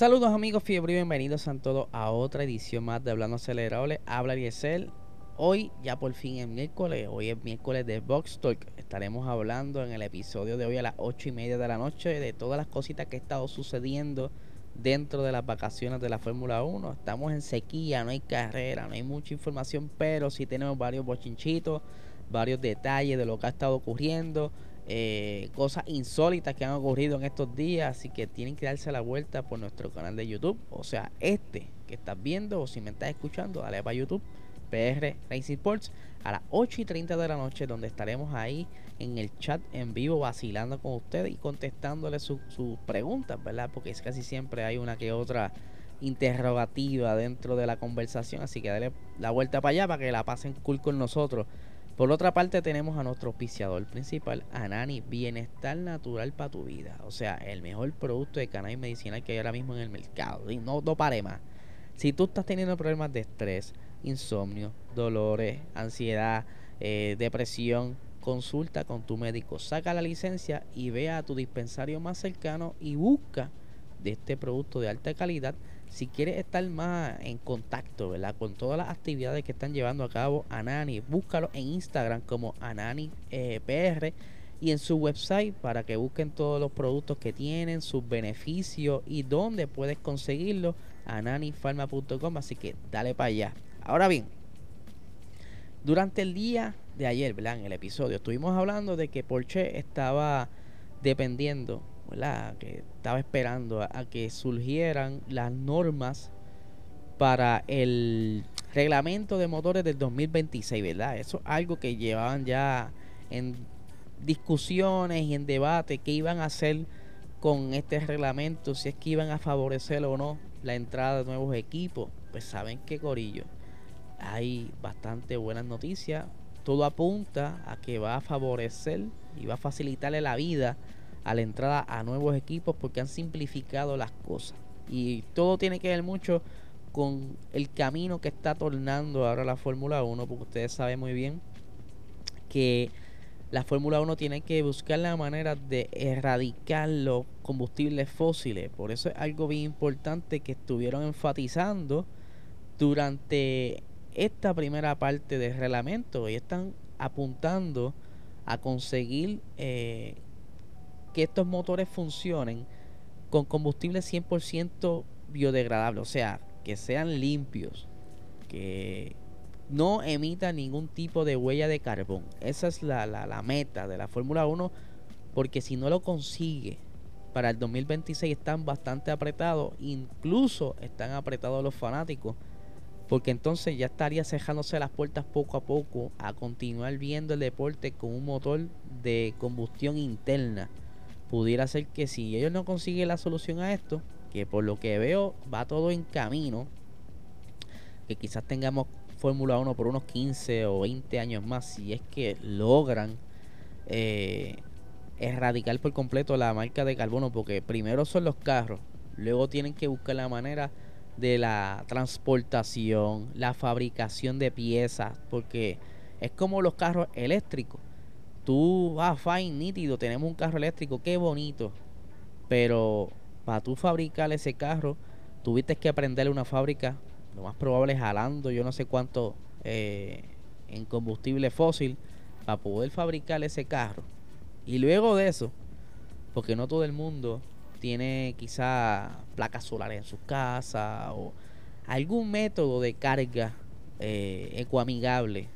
Saludos amigos fiebre y bienvenidos a todos a otra edición más de Hablando Acelerable. Habla Diesel. Hoy ya por fin es miércoles, hoy es miércoles de Box Talk. Estaremos hablando en el episodio de hoy a las 8 y media de la noche de todas las cositas que ha estado sucediendo dentro de las vacaciones de la Fórmula 1. Estamos en sequía, no hay carrera, no hay mucha información, pero sí tenemos varios bochinchitos, varios detalles de lo que ha estado ocurriendo eh, cosas insólitas que han ocurrido en estos días, así que tienen que darse la vuelta por nuestro canal de YouTube, o sea, este que estás viendo o si me estás escuchando, dale para YouTube, PR Racing Sports, a las 8 y 30 de la noche, donde estaremos ahí en el chat en vivo vacilando con ustedes y contestándole sus preguntas, ¿verdad? Porque es casi siempre hay una que otra interrogativa dentro de la conversación, así que dale la vuelta para allá para que la pasen cool con nosotros. Por otra parte tenemos a nuestro auspiciador principal, Anani, Bienestar Natural para tu vida. O sea, el mejor producto de cannabis medicinal que hay ahora mismo en el mercado. Y no, no pare más. Si tú estás teniendo problemas de estrés, insomnio, dolores, ansiedad, eh, depresión, consulta con tu médico. Saca la licencia y ve a tu dispensario más cercano y busca de este producto de alta calidad si quieres estar más en contacto, ¿verdad? Con todas las actividades que están llevando a cabo Anani, búscalo en Instagram como Anani eh, PR y en su website para que busquen todos los productos que tienen, sus beneficios y dónde puedes conseguirlo, ananifarma.com, así que dale para allá. Ahora bien, durante el día de ayer, ¿verdad? En el episodio estuvimos hablando de que Porsche estaba dependiendo que estaba esperando a, que surgieran las normas para el reglamento de motores del 2026, ¿verdad? Eso es algo que llevaban ya en discusiones y en debate qué iban a hacer con este reglamento, si es que iban a favorecer o no la entrada de nuevos equipos. Pues saben que Corillo, hay bastante buenas noticias. Todo apunta a que va a favorecer y va a facilitarle la vida a la entrada a nuevos equipos porque han simplificado las cosas. Y todo tiene que ver mucho con el camino que está tornando ahora la Fórmula 1, porque ustedes saben muy bien que la Fórmula 1 tiene que buscar la manera de erradicar los combustibles fósiles. Por eso es algo bien importante que estuvieron enfatizando durante esta primera parte del reglamento y están apuntando a conseguir eh, que estos motores funcionen con combustible 100% biodegradable, o sea, que sean limpios, que no emitan ningún tipo de huella de carbón. Esa es la, la, meta de la Fórmula 1, porque si no lo consigue para el 2026 están bastante apretados, incluso están apretados los fanáticos, porque entonces ya estaría cejándose las puertas poco a poco a continuar viendo el deporte con un motor de combustión interna pudiera ser que si ellos no consiguen la solución a esto, que por lo que veo va todo en camino, que quizás tengamos Fórmula 1 por unos 15 o 20 años más, si es que logran eh, erradicar por completo la marca de carbono, porque primero son los carros, luego tienen que buscar la manera de la transportación, la fabricación de piezas, porque es como los carros eléctricos tú vas ah, fine, nítido, tenemos un carro eléctrico, qué bonito. Pero para tú fabricar ese carro, tuviste que aprenderle una fábrica, lo más probable jalando yo no sé cuánto eh, en combustible fósil para poder fabricar ese carro. Y luego de eso, porque no todo el mundo tiene quizá placas solares en sus casas o algún método de carga eh, ecoamigable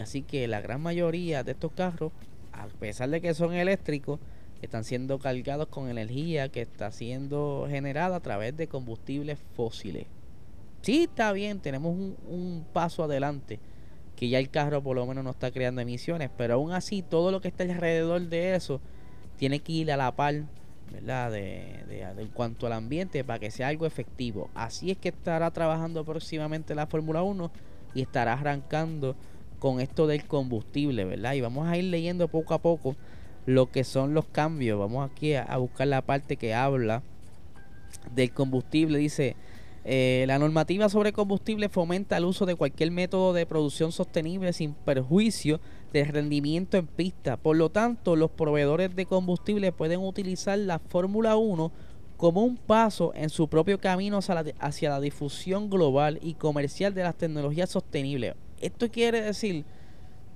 Así que la gran mayoría de estos carros, a pesar de que son eléctricos, están siendo cargados con energía que está siendo generada a través de combustibles fósiles. Sí, está bien, tenemos un, paso adelante, que ya el carro por lo menos no está creando emisiones, pero aún así todo lo que está alrededor de eso tiene que ir a la par ¿verdad? De, de, en cuanto al ambiente para que sea algo efectivo. Así es que estará trabajando próximamente la Fórmula 1 y estará arrancando con esto del combustible, ¿verdad? Y vamos a ir leyendo poco a poco lo que son los cambios. Vamos aquí a, buscar la parte que habla del combustible. Dice, eh, la normativa sobre combustible fomenta el uso de cualquier método de producción sostenible sin perjuicio de rendimiento en pista. Por lo tanto, los proveedores de combustible pueden utilizar la Fórmula 1 como un paso en su propio camino hacia la, difusión global y comercial de las tecnologías sostenibles. Esto quiere decir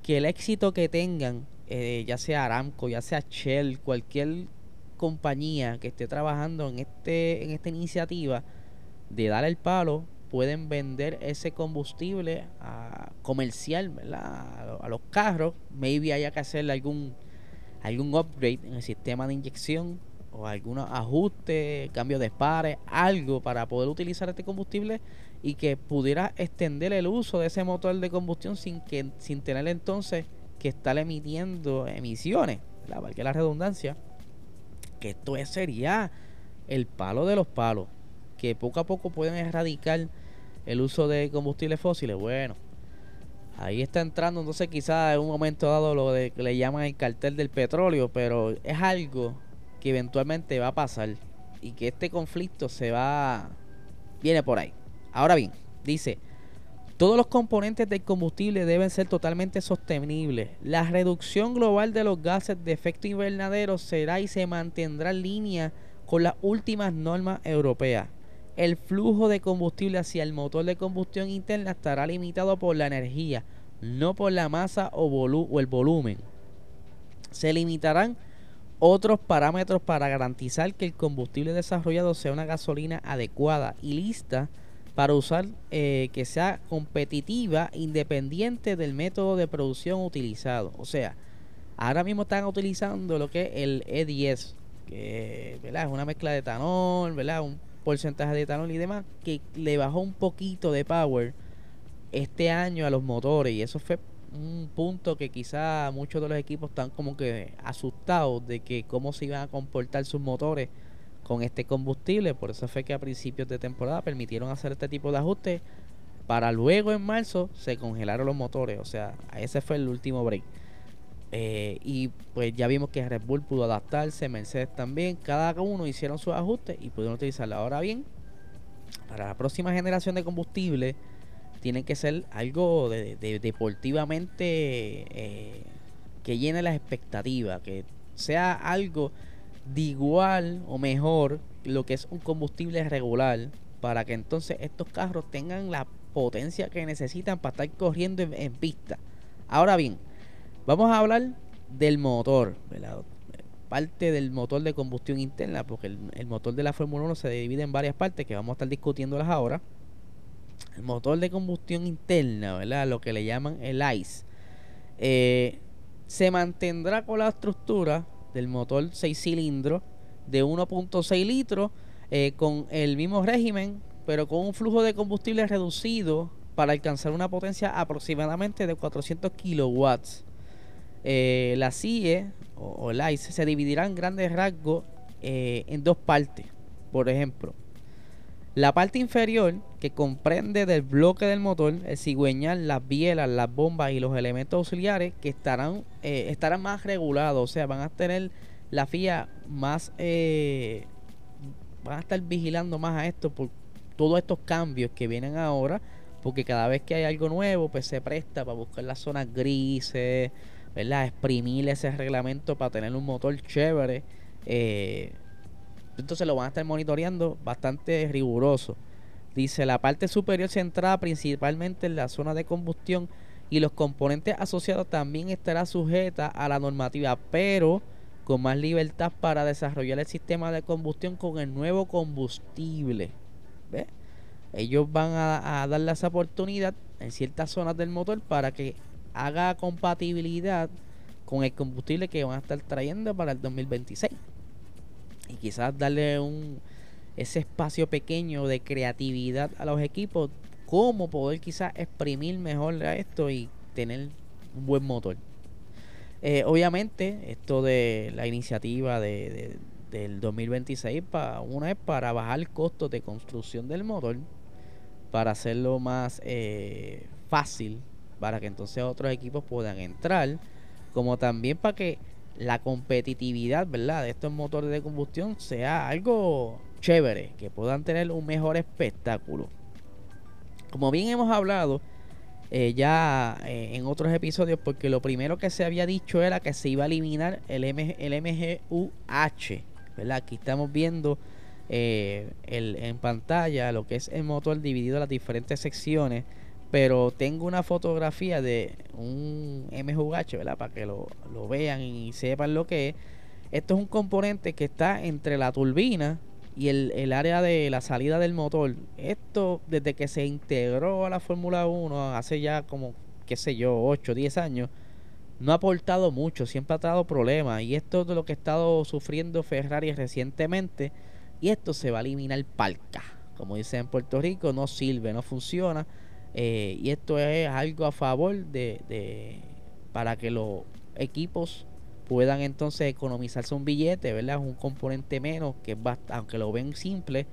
que el éxito que tengan, eh, ya sea Aramco, ya sea Shell, cualquier compañía que esté trabajando en, este, en esta iniciativa de dar el palo, pueden vender ese combustible a comercial ¿verdad? A, los carros. Maybe haya que hacerle algún, algún upgrade en el sistema de inyección o algún ajuste, cambio de pares, algo para poder utilizar este combustible y que pudiera extender el uso de ese motor de combustión sin que sin tener entonces que estar emitiendo emisiones, la valga la redundancia, que esto sería el palo de los palos, que poco a poco pueden erradicar el uso de combustibles fósiles. Bueno, ahí está entrando entonces quizás en un momento dado lo de que le llaman el cartel del petróleo, pero es algo que eventualmente va a pasar y que este conflicto se va viene por ahí. Ahora bien, dice, todos los componentes del combustible deben ser totalmente sostenibles. La reducción global de los gases de efecto invernadero será y se mantendrá en línea con las últimas normas europeas. El flujo de combustible hacia el motor de combustión interna estará limitado por la energía, no por la masa o, o el volumen. Se limitarán otros parámetros para garantizar que el combustible desarrollado sea una gasolina adecuada y lista para usar eh, que sea competitiva independiente del método de producción utilizado. O sea, ahora mismo están utilizando lo que es el E10, que es una mezcla de etanol, ¿verdad? un porcentaje de etanol y demás, que le bajó un poquito de power este año a los motores y eso fue un punto que quizá muchos de los equipos están como que asustados de que cómo se iban a comportar sus motores con este combustible. Por eso fue que a principios de temporada permitieron hacer este tipo de ajustes para luego en marzo se congelaron los motores. O sea, ese fue el último break. Eh, y pues ya vimos que Red Bull pudo adaptarse, Mercedes también. Cada uno hicieron sus ajustes y pudieron utilizarlo. Ahora bien, para la próxima generación de combustible tiene que ser algo de, deportivamente eh, que llene las expectativas, que sea algo de igual o mejor lo que es un combustible regular para que entonces estos carros tengan la potencia que necesitan para estar corriendo en, pista. Ahora bien, vamos a hablar del motor, parte del motor de combustión interna, porque el, motor de la Fórmula 1 se divide en varias partes que vamos a estar discutiéndolas ahora el motor de combustión interna, ¿verdad? Lo que le llaman el ICE, eh, se mantendrá con la estructura del motor 6 cilindros de 1.6 litros eh, con el mismo régimen, pero con un flujo de combustible reducido para alcanzar una potencia aproximadamente de 400 kilowatts. Eh, la CIE o, el ICE se dividirá en grandes rasgos en dos partes. Por ejemplo, la parte inferior, que comprende del bloque del motor, el cigüeñal, las bielas, las bombas y los elementos auxiliares, que estarán, eh, estarán más regulados, o sea, van a tener la FIA más, eh, van a estar vigilando más a esto por todos estos cambios que vienen ahora, porque cada vez que hay algo nuevo, pues se presta para buscar las zonas grises, ¿verdad? Exprimir ese reglamento para tener un motor chévere. Eh, entonces lo van a estar monitoreando bastante riguroso. Dice, la parte superior centrada principalmente en la zona de combustión y los componentes asociados también estará sujeta a la normativa, pero con más libertad para desarrollar el sistema de combustión con el nuevo combustible. ¿Ve? Ellos van a, a darle esa oportunidad en ciertas zonas del motor para que haga compatibilidad con el combustible que van a estar trayendo para el 2026 y quizás darle un ese espacio pequeño de creatividad a los equipos, cómo poder quizás exprimir mejor a esto y tener un buen motor. Eh, obviamente, esto de la iniciativa de, del 2026 para una es para bajar el costo de construcción del motor para hacerlo más eh, fácil para que entonces otros equipos puedan entrar como también para que la competitividad verdad de estos motores de combustión sea algo chévere que puedan tener un mejor espectáculo como bien hemos hablado eh, ya eh, en otros episodios, porque lo primero que se había dicho era que se iba a eliminar el, M el MGUH, ¿verdad? Aquí estamos viendo eh, el, en pantalla lo que es el motor dividido en las diferentes secciones, pero tengo una fotografía de un MGUH, ¿verdad? Para que lo, lo vean y sepan lo que es. Esto es un componente que está entre la turbina y el, el, área de la salida del motor, esto desde que se integró a la Fórmula 1 hace ya como, qué sé yo, 8, 10 años, no ha aportado mucho, siempre ha dado problemas. Y esto es de lo que ha estado sufriendo Ferrari recientemente. Y esto se va a eliminar palca. Como dicen en Puerto Rico, no sirve, no funciona. Eh, y esto es algo a favor de, de para que los equipos puedan entonces economizarse un billete, ¿verdad? Un componente menos que aunque lo ven simple,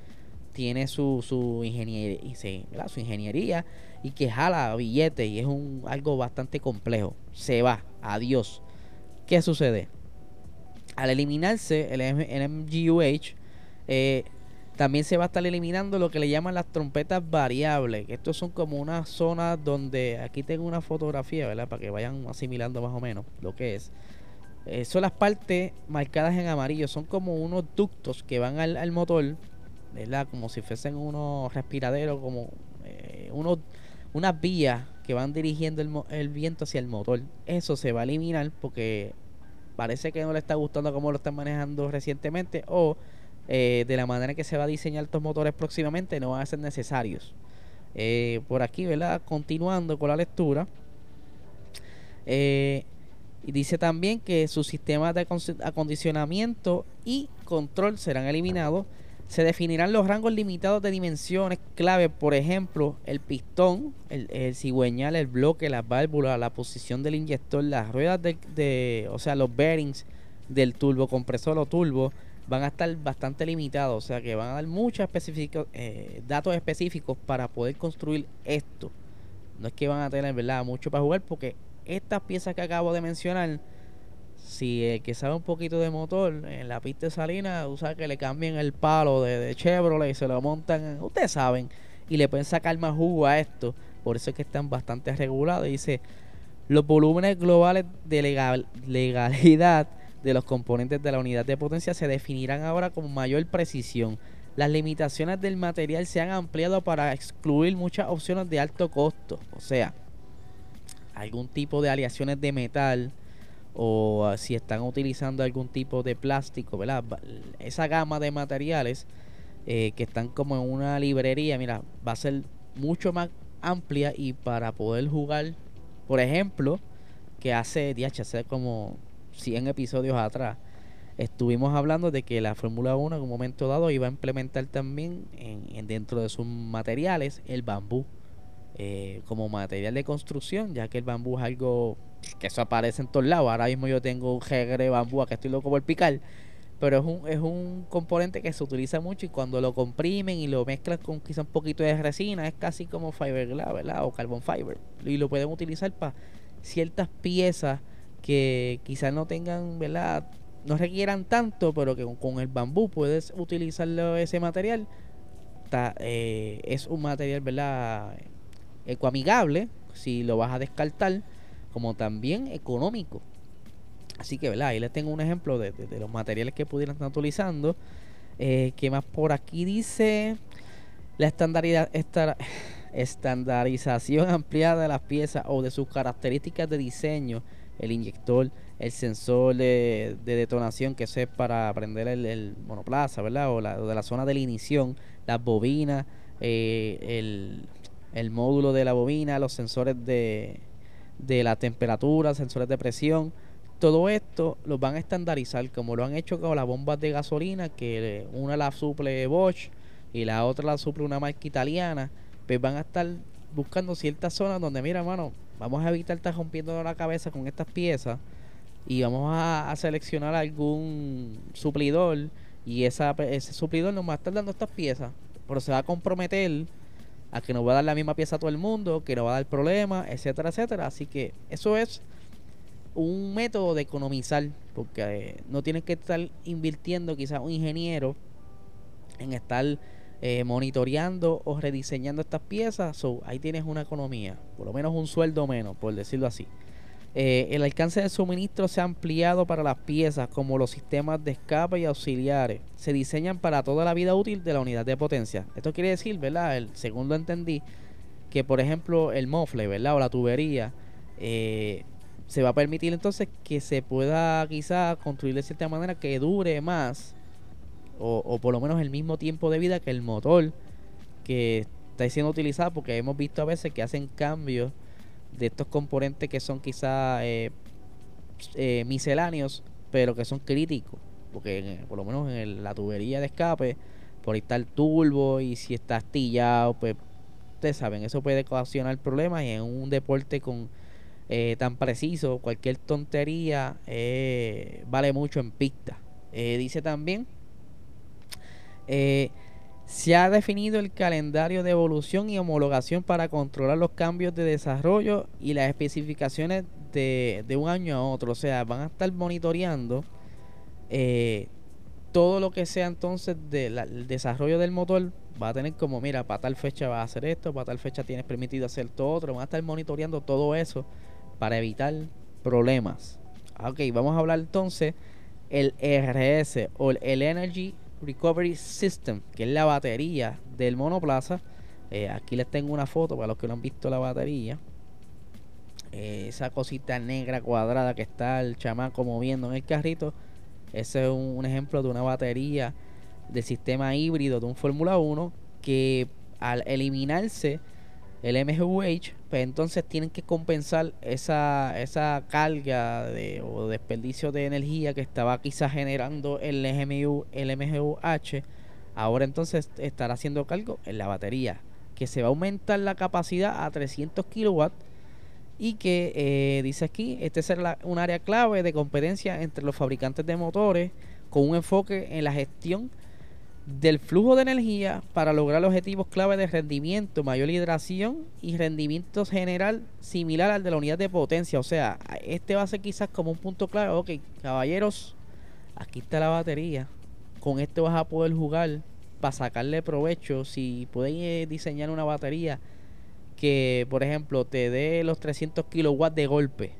tiene su, su ingeniería, su ingeniería y que jala billetes y es un algo bastante complejo. Se va, adiós. ¿Qué sucede? Al eliminarse el, el MGUH, eh, también se va a estar eliminando lo que le llaman las trompetas variables. Estos son como una zona donde aquí tengo una fotografía, ¿verdad? Para que vayan asimilando más o menos lo que es. Eh, son las partes marcadas en amarillo. Son como unos ductos que van al, motor, ¿verdad? Como si fuesen unos respiraderos, como eh, unos, unas vías que van dirigiendo el, el, viento hacia el motor. Eso se va a eliminar porque parece que no le está gustando cómo lo están manejando recientemente o eh, de la manera que se va a diseñar estos motores próximamente no van a ser necesarios. por aquí, ¿verdad? Continuando con la lectura. Eh, dice también que sus sistemas de acondicionamiento y control serán eliminados. Se definirán los rangos limitados de dimensiones clave, por ejemplo, el pistón, el, cigüeñal, el bloque, las válvulas, la posición del inyector, las ruedas de, o sea, los bearings del turbo compresor o turbo van a estar bastante limitados, o sea que van a dar muchos eh, datos específicos para poder construir esto. No es que van a tener, ¿verdad?, mucho para jugar porque estas piezas que acabo de mencionar, si el que sabe un poquito de motor en la pista de Salina usa que le cambien el palo de, Chevrolet y se lo montan, ustedes saben, y le pueden sacar más jugo a esto. Por eso es que están bastante regulados. Dice, los volúmenes globales de legalidad de los componentes de la unidad de potencia se definirán ahora con mayor precisión. Las limitaciones del material se han ampliado para excluir muchas opciones de alto costo. O sea, algún tipo de aleaciones de metal o ah, si están utilizando algún tipo de plástico, ¿verdad? Esa gama de materiales eh, que están como en una librería, mira, va a ser mucho más amplia y para poder jugar, por ejemplo, que hace, hace como 100 episodios atrás, estuvimos hablando de que la Fórmula 1 en un momento dado iba a implementar también en dentro de sus materiales el bambú. Eh, como material de construcción, ya que el bambú es algo que eso aparece en todos lados. Ahora mismo yo tengo un jegre bambú, que estoy loco por picar, pero es un, es un componente que se utiliza mucho y cuando lo comprimen y lo mezclan con quizá un poquito de resina, es casi como fiberglass, ¿verdad? O carbon fiber. Y lo pueden utilizar para ciertas piezas que quizás no tengan, ¿verdad? No requieran tanto, pero que con, el bambú puedes utilizarlo ese material. Eh, es un material, ¿verdad? ecoamigable, si lo vas a descartar, como también económico. Así que, ¿verdad? Ahí les tengo un ejemplo de, los materiales que pudieran estar utilizando. Eh, ¿Qué más por aquí dice? La estandarización ampliada de las piezas o de sus características de diseño, el inyector, el sensor de, detonación que es para prender el, monoplaza, ¿verdad? O, la, de la zona de la ignición, las bobinas, eh, el módulo de la bobina, los sensores de, de la temperatura, sensores de presión. Todo esto lo van a estandarizar como lo han hecho con las bombas de gasolina, que una la suple Bosch y la otra la suple una marca italiana. Pues van a estar buscando ciertas zonas donde, mira, mano, vamos a evitar estar rompiendo la cabeza con estas piezas y vamos a, seleccionar algún suplidor y ese suplidor nos va a estar dando estas piezas, pero se va a comprometer a que nos va a dar la misma pieza a todo el mundo, que nos va a dar problemas, etcétera, etcétera. Así que eso es un método de economizar, porque eh, no tienes que estar invirtiendo quizás un ingeniero en estar eh, monitoreando o rediseñando estas piezas. So, ahí tienes una economía, por lo menos un sueldo menos, por decirlo así. Eh, el alcance del suministro se ha ampliado para las piezas como los sistemas de escape y auxiliares. Se diseñan para toda la vida útil de la unidad de potencia. Esto quiere decir, ¿verdad? El, segundo entendí, que por ejemplo el mofle, ¿verdad? O la tubería, eh, se va a permitir entonces que se pueda quizá construir de cierta manera que dure más o, por lo menos el mismo tiempo de vida que el motor que está siendo utilizado porque hemos visto a veces que hacen cambios de estos componentes que son quizá eh, eh, misceláneos, pero que son críticos. Porque por lo menos en la tubería de escape, por ahí está el turbo y si está astillado, pues ustedes saben, eso puede ocasionar problemas y en un deporte con eh, tan preciso, cualquier tontería vale mucho en pista. dice también, se ha definido el calendario de evolución y homologación para controlar los cambios de desarrollo y las especificaciones de, un año a otro. O sea, van a estar monitoreando eh, todo lo que sea entonces del desarrollo del motor. Va a tener como, mira, para tal fecha va a hacer esto, para tal fecha tienes permitido hacer todo otro. Van a estar monitoreando todo eso para evitar problemas. Ok, vamos a hablar entonces el RS o el Energy Recovery System, que es la batería del monoplaza. Eh, aquí les tengo una foto para los que no han visto la batería. Eh, esa cosita negra cuadrada que está el chamaco moviendo en el carrito. Ese es un, ejemplo de una batería de sistema híbrido de un Fórmula 1 que al eliminarse el MGUH, pues entonces tienen que compensar esa, esa carga de, o desperdicio de energía que estaba quizás generando el, MGU, el MGUH. Ahora entonces estará haciendo cargo en la batería, que se va a aumentar la capacidad a 300 kilowatts y que eh, dice aquí, este será un área clave de competencia entre los fabricantes de motores con un enfoque en la gestión del flujo de energía para lograr objetivos clave de rendimiento, mayor hidratación y rendimiento general similar al de la unidad de potencia. O sea, este va a ser quizás como un punto clave. Ok, caballeros, aquí está la batería. Con esto vas a poder jugar para sacarle provecho. Si puedes eh, diseñar una batería que, por ejemplo, te dé los 300 kilowatts de golpe.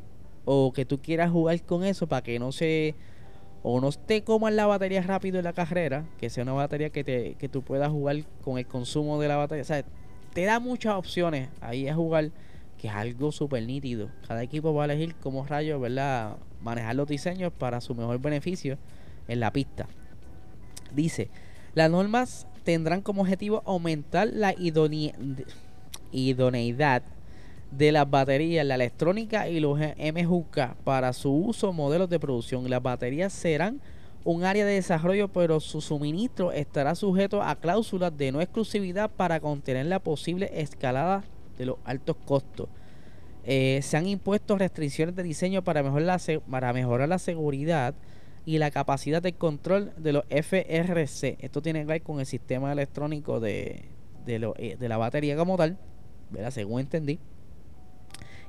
O que tú quieras jugar con eso para que no se o no te coman la batería rápido en la carrera, que sea una batería que, te, que tú puedas jugar con el consumo de la batería. O sea, te da muchas opciones ahí a jugar, que es algo súper nítido. Cada equipo va a elegir cómo rayos, ¿verdad? Manejar los diseños para su mejor beneficio en la pista. Dice, las normas tendrán como objetivo aumentar la idoneidad de las baterías, la electrónica y los MJK para su uso modelos de producción. Las baterías serán un área de desarrollo, pero su suministro estará sujeto a cláusulas de no exclusividad para contener la posible escalada de los altos costos. Eh, se han impuesto restricciones de diseño para mejorar, la, seguridad y la capacidad de control de los FRC. Esto tiene que ver con el sistema electrónico de, eh, la batería como tal, ¿verdad? según entendí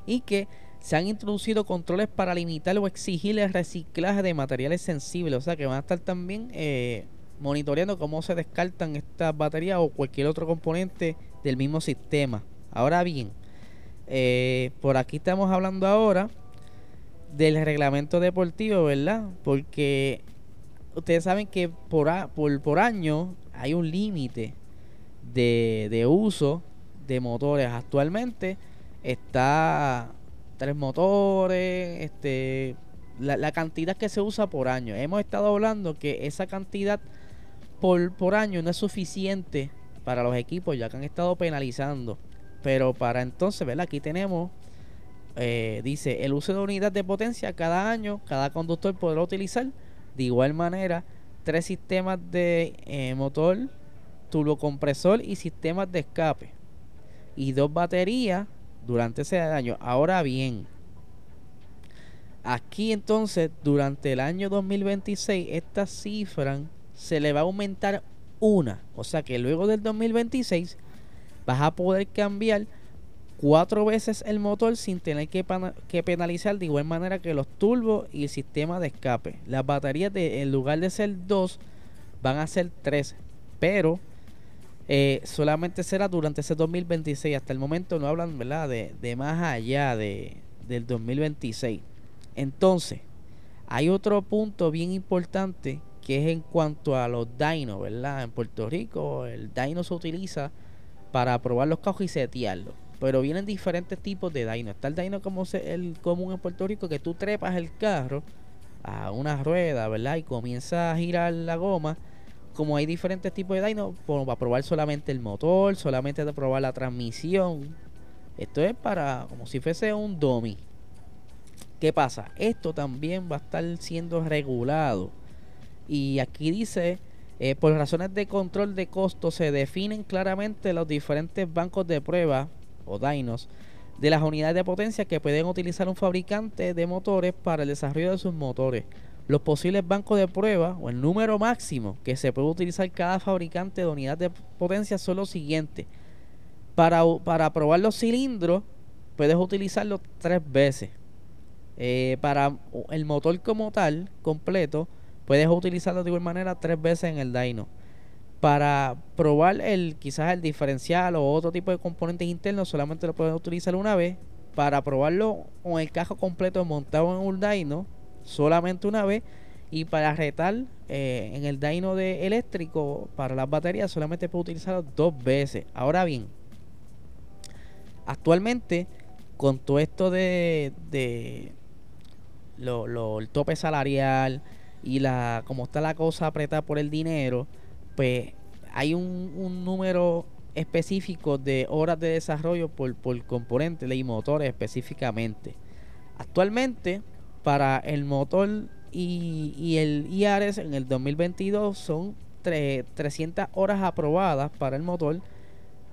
y que se han introducido controles para limitar o exigir el reciclaje de materiales sensibles, o sea que van a estar también eh, monitoreando cómo se descartan estas baterías o cualquier otro componente del mismo sistema. Ahora bien, eh, por aquí estamos hablando ahora del reglamento deportivo, ¿verdad? Porque ustedes saben que por, por, por año hay un límite de, de uso de motores actualmente está tres motores, este, la, cantidad que se usa por año. Hemos estado hablando que esa cantidad por, por año no es suficiente para los equipos ya que han estado penalizando. Pero para entonces, ¿verdad? Aquí tenemos, eh, dice, el uso de unidad de potencia cada año, cada conductor podrá utilizar de igual manera tres sistemas de eh, motor, turbocompresor y sistemas de escape. Y dos baterías durante ese año. Ahora bien, aquí entonces, durante el año 2026, estas cifras se le va a aumentar una. O sea que luego del 2026 vas a poder cambiar cuatro veces el motor sin tener que, que, penalizar de igual manera que los turbos y el sistema de escape. Las baterías de, en lugar de ser dos van a ser tres, pero eh, solamente será durante ese 2026. Hasta el momento no hablan ¿verdad? De, de más allá de, del 2026. Entonces, hay otro punto bien importante que es en cuanto a los dynos, ¿verdad? En Puerto Rico el dyno se utiliza para probar los cajos y setearlos. Pero vienen diferentes tipos de dyno. Está el dyno como el común en Puerto Rico, que tú trepas el carro a una rueda, ¿verdad? Y comienza a girar la goma. Como hay diferentes tipos de dyno, pues, para probar solamente el motor, solamente de probar la transmisión. Esto es para como si fuese un dummy. ¿Qué pasa? Esto también va a estar siendo regulado. Y aquí dice eh, por razones de control de costos se definen claramente los diferentes bancos de prueba o dynos de las unidades de potencia que pueden utilizar un fabricante de motores para el desarrollo de sus motores. Los posibles bancos de prueba o el número máximo que se puede utilizar cada fabricante de unidad de potencia son los siguientes. Para, para probar los cilindros puedes utilizarlo tres veces. Eh, para el motor como tal, completo, Puedes utilizarlo de igual manera tres veces en el dyno. Para probar el quizás el diferencial o otro tipo de componentes internos solamente lo puedes utilizar una vez. Para probarlo con el cajo completo montado en un dyno solamente una vez. Y para retar eh, en el dyno de eléctrico para las baterías solamente puedes utilizarlo dos veces. Ahora bien, actualmente con todo esto de, de lo, el tope salarial, y la como está la cosa apretada por el dinero, pues hay un, número específico de horas de desarrollo por, por componente y motores específicamente. Actualmente, para el motor y, el IARES en el 2022 son 300 horas aprobadas para el motor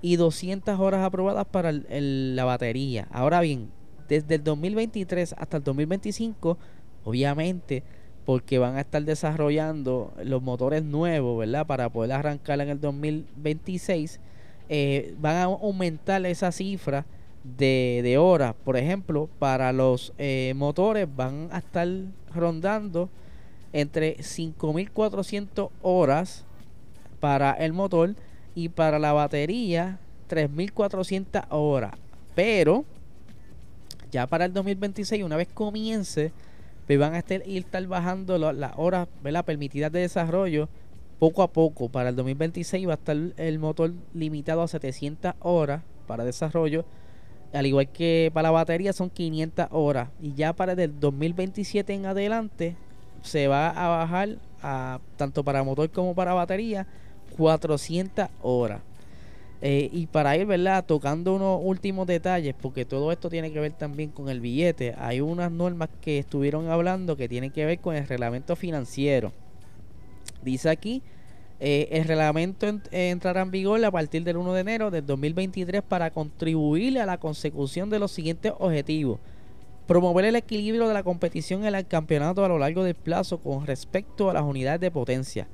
y 200 horas aprobadas para la batería. Ahora bien, desde el 2023 hasta el 2025, obviamente porque van a estar desarrollando los motores nuevos, ¿verdad? Para poder arrancar en el 2026, eh, van a aumentar esa cifra de, horas. Por ejemplo, para los eh, motores van a estar rondando entre 5.400 horas para el motor y para la batería 3.400 horas. Pero ya para el 2026, una vez comience pues van a estar, ir bajando las horas permitidas de desarrollo poco a poco. Para el 2026 va a estar el motor limitado a 700 horas para desarrollo. Al igual que para la batería son 500 horas. Y ya para el 2027 en adelante se va a bajar a tanto para motor como para batería 400 horas. Eh, y para ir, ¿verdad? Tocando unos últimos detalles, porque todo esto tiene que ver también con el billete. Hay unas normas que estuvieron hablando que tienen que ver con el reglamento financiero. Dice aquí, eh, el reglamento entrará en vigor a partir del 1 de enero del 2023 para contribuir a la consecución de los siguientes objetivos. Promover el equilibrio de la competición en el campeonato a lo largo del plazo con respecto a las unidades de potencia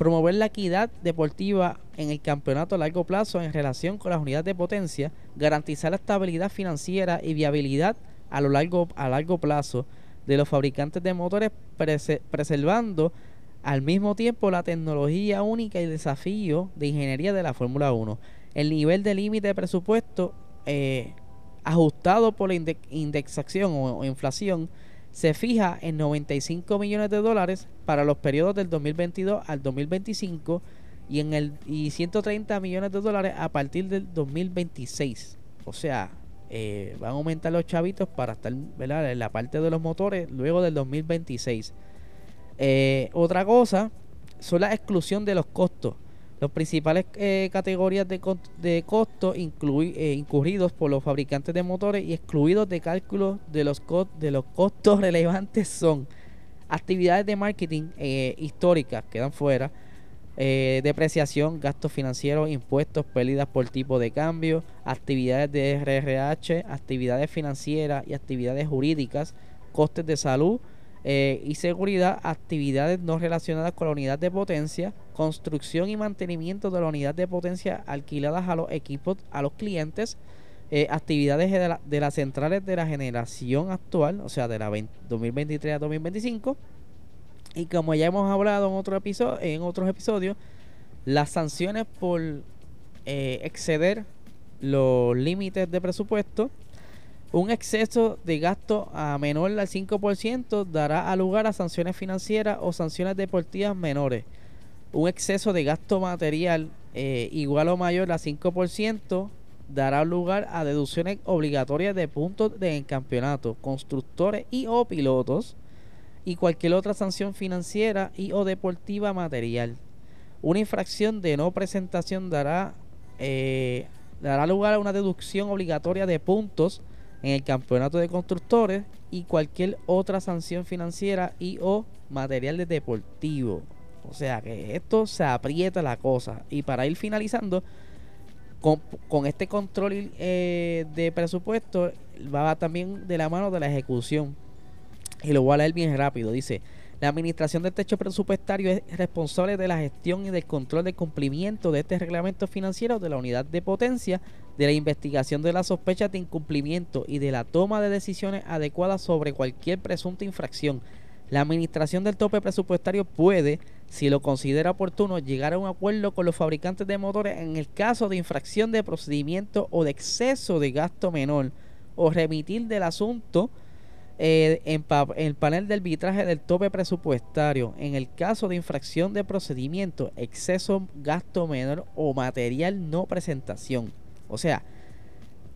promover la equidad deportiva en el campeonato a largo plazo en relación con las unidades de potencia, garantizar la estabilidad financiera y viabilidad a lo largo a largo plazo de los fabricantes de motores, preservando al mismo tiempo la tecnología única y desafío de ingeniería de la Fórmula 1. El nivel de límite de presupuesto eh, ajustado por la indexación o inflación se fija en 95 millones de dólares para los periodos del 2022 al 2025 y en el y 130 millones de dólares a partir del 2026. O sea, eh, van a aumentar los chavitos para estar en la parte de los motores luego del 2026. Eh, otra cosa son la exclusión de los costos. Los principales eh, categorías de, de costo eh, incurridos por los fabricantes de motores y excluidos de cálculo de los, de los costos relevantes son actividades de marketing eh, históricas, quedan fuera, depreciación, gastos financieros, impuestos, pérdidas por tipo de cambio, actividades de RRH, actividades financieras y actividades jurídicas, costes de salud, eh, y seguridad, actividades no relacionadas con la unidad de potencia, construcción y mantenimiento de la unidad de potencia alquiladas a los equipos, a los clientes, eh, actividades de, las centrales de la generación actual, o sea, de la 2023 a 2025. Y como ya hemos hablado en, otro episodio, en otros episodios, las sanciones por eh, exceder los límites de presupuesto un exceso de gasto a menor al 5% dará lugar a sanciones financieras o sanciones deportivas menores. Un exceso de gasto material eh, igual o mayor al 5% dará lugar a deducciones obligatorias de puntos de campeonato, constructores y o pilotos y cualquier otra sanción financiera y o deportiva material. Una infracción de no presentación dará, eh, dará lugar a una deducción obligatoria de puntos en el campeonato de constructores y cualquier otra sanción financiera y o material de deportivo. O sea que esto se aprieta la cosa. Y para ir finalizando, con, este control eh, de presupuesto va también de la mano de la ejecución. Y lo voy a leer bien rápido. Dice, la administración del techo presupuestario es responsable de la gestión y del control del cumplimiento de este reglamento financiero de la unidad de potencia, de la investigación de las sospechas de incumplimiento y de la toma de decisiones adecuadas sobre cualquier presunta infracción. La administración del tope presupuestario puede, si lo considera oportuno, llegar a un acuerdo con los fabricantes de motores en el caso de infracción de procedimiento o de exceso de gasto menor o remitir del asunto eh, en, el panel de arbitraje del tope presupuestario en el caso de infracción de procedimiento, exceso, gasto menor o material no presentación. O sea,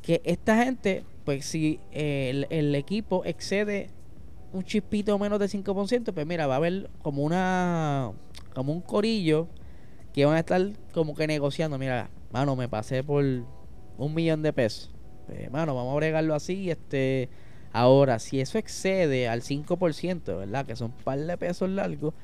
que esta gente, pues si el, el equipo excede un chispito menos de 5%, pues mira, va a haber como una como un corillo que van a estar como que negociando, mira, mano, me pasé por un millón de pesos. Pues, mano, vamos a bregarlo así, este Ahora, si eso excede al 5%, ¿verdad? Que son un par de pesos largos,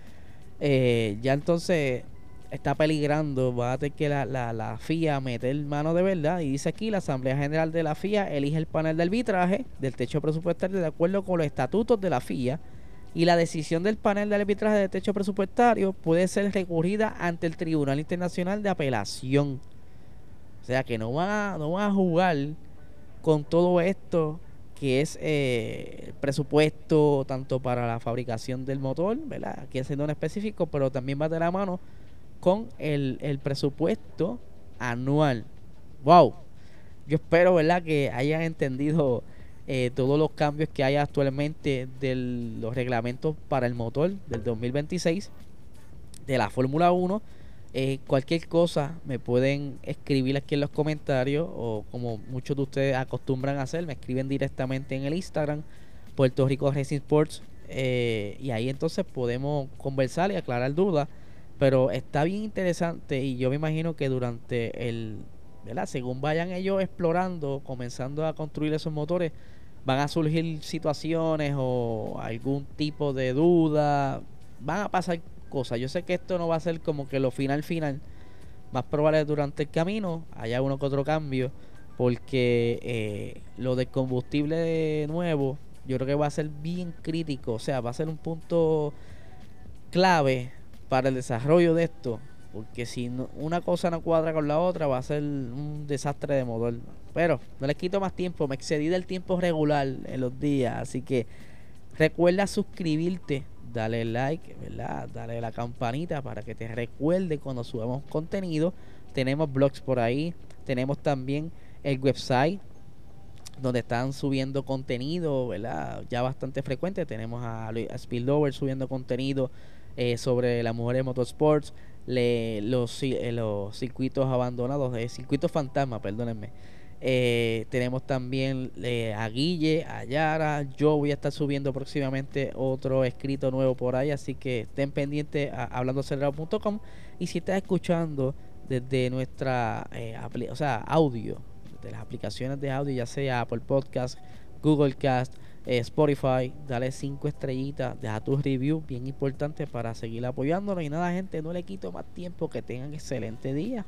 eh, ya entonces está peligrando, va a tener que la, la, la, FIA meter mano de verdad. Y dice aquí, la Asamblea General de la FIA elige el panel de arbitraje del techo presupuestario de acuerdo con los estatutos de la FIA. Y la decisión del panel de arbitraje del techo presupuestario puede ser recurrida ante el Tribunal Internacional de Apelación. O sea que no va, no va a jugar con todo esto que es eh, presupuesto tanto para la fabricación del motor, ¿verdad? Aquí haciendo un específico, pero también va de la mano con el, el presupuesto anual. ¡Wow! Yo espero, ¿verdad?, que hayan entendido eh, todos los cambios que hay actualmente de los reglamentos para el motor del 2026 de la Fórmula 1 eh, cualquier cosa me pueden escribir aquí en los comentarios o como muchos de ustedes acostumbran hacer, me escriben directamente en el Instagram Puerto Rico Racing Sports eh, y ahí entonces podemos conversar y aclarar dudas. Pero está bien interesante y yo me imagino que durante el, ¿verdad? Según vayan ellos explorando, comenzando a construir esos motores, van a surgir situaciones o algún tipo de duda, van a pasar cosas. Yo sé que esto no va a ser como que lo final final. Más probable durante el camino haya uno que otro cambio. Porque eh, lo del combustible nuevo, yo creo que va a ser bien crítico. O sea, va a ser un punto clave para el desarrollo de esto. Porque si una cosa no cuadra con la otra, va a ser un desastre de motor. Pero no les quito más tiempo. Me excedí del tiempo regular en los días. Así que recuerda suscribirte dale like, ¿verdad? Dale la campanita para que te recuerde cuando subamos contenido. Tenemos blogs por ahí, tenemos también el website donde están subiendo contenido, ¿verdad? Ya bastante frecuente. Tenemos a, a Spillover subiendo contenido eh, sobre las mujeres motorsports, le, los, eh, los circuitos abandonados, eh, circuitos fantasma, perdónenme eh, tenemos también eh, a Guille, a Yara. Yo voy a estar subiendo próximamente otro escrito nuevo por ahí. Así que estén pendientes a hablandoacelerado.com. Y si estás escuchando desde nuestra eh, o sea, audio, de las aplicaciones de audio, ya sea Apple Podcast, Google Cast, Spotify, dale cinco estrellitas, deja tu review, bien importante para seguir apoyándonos. Y nada, gente, no le quito más tiempo. Que tengan excelente día.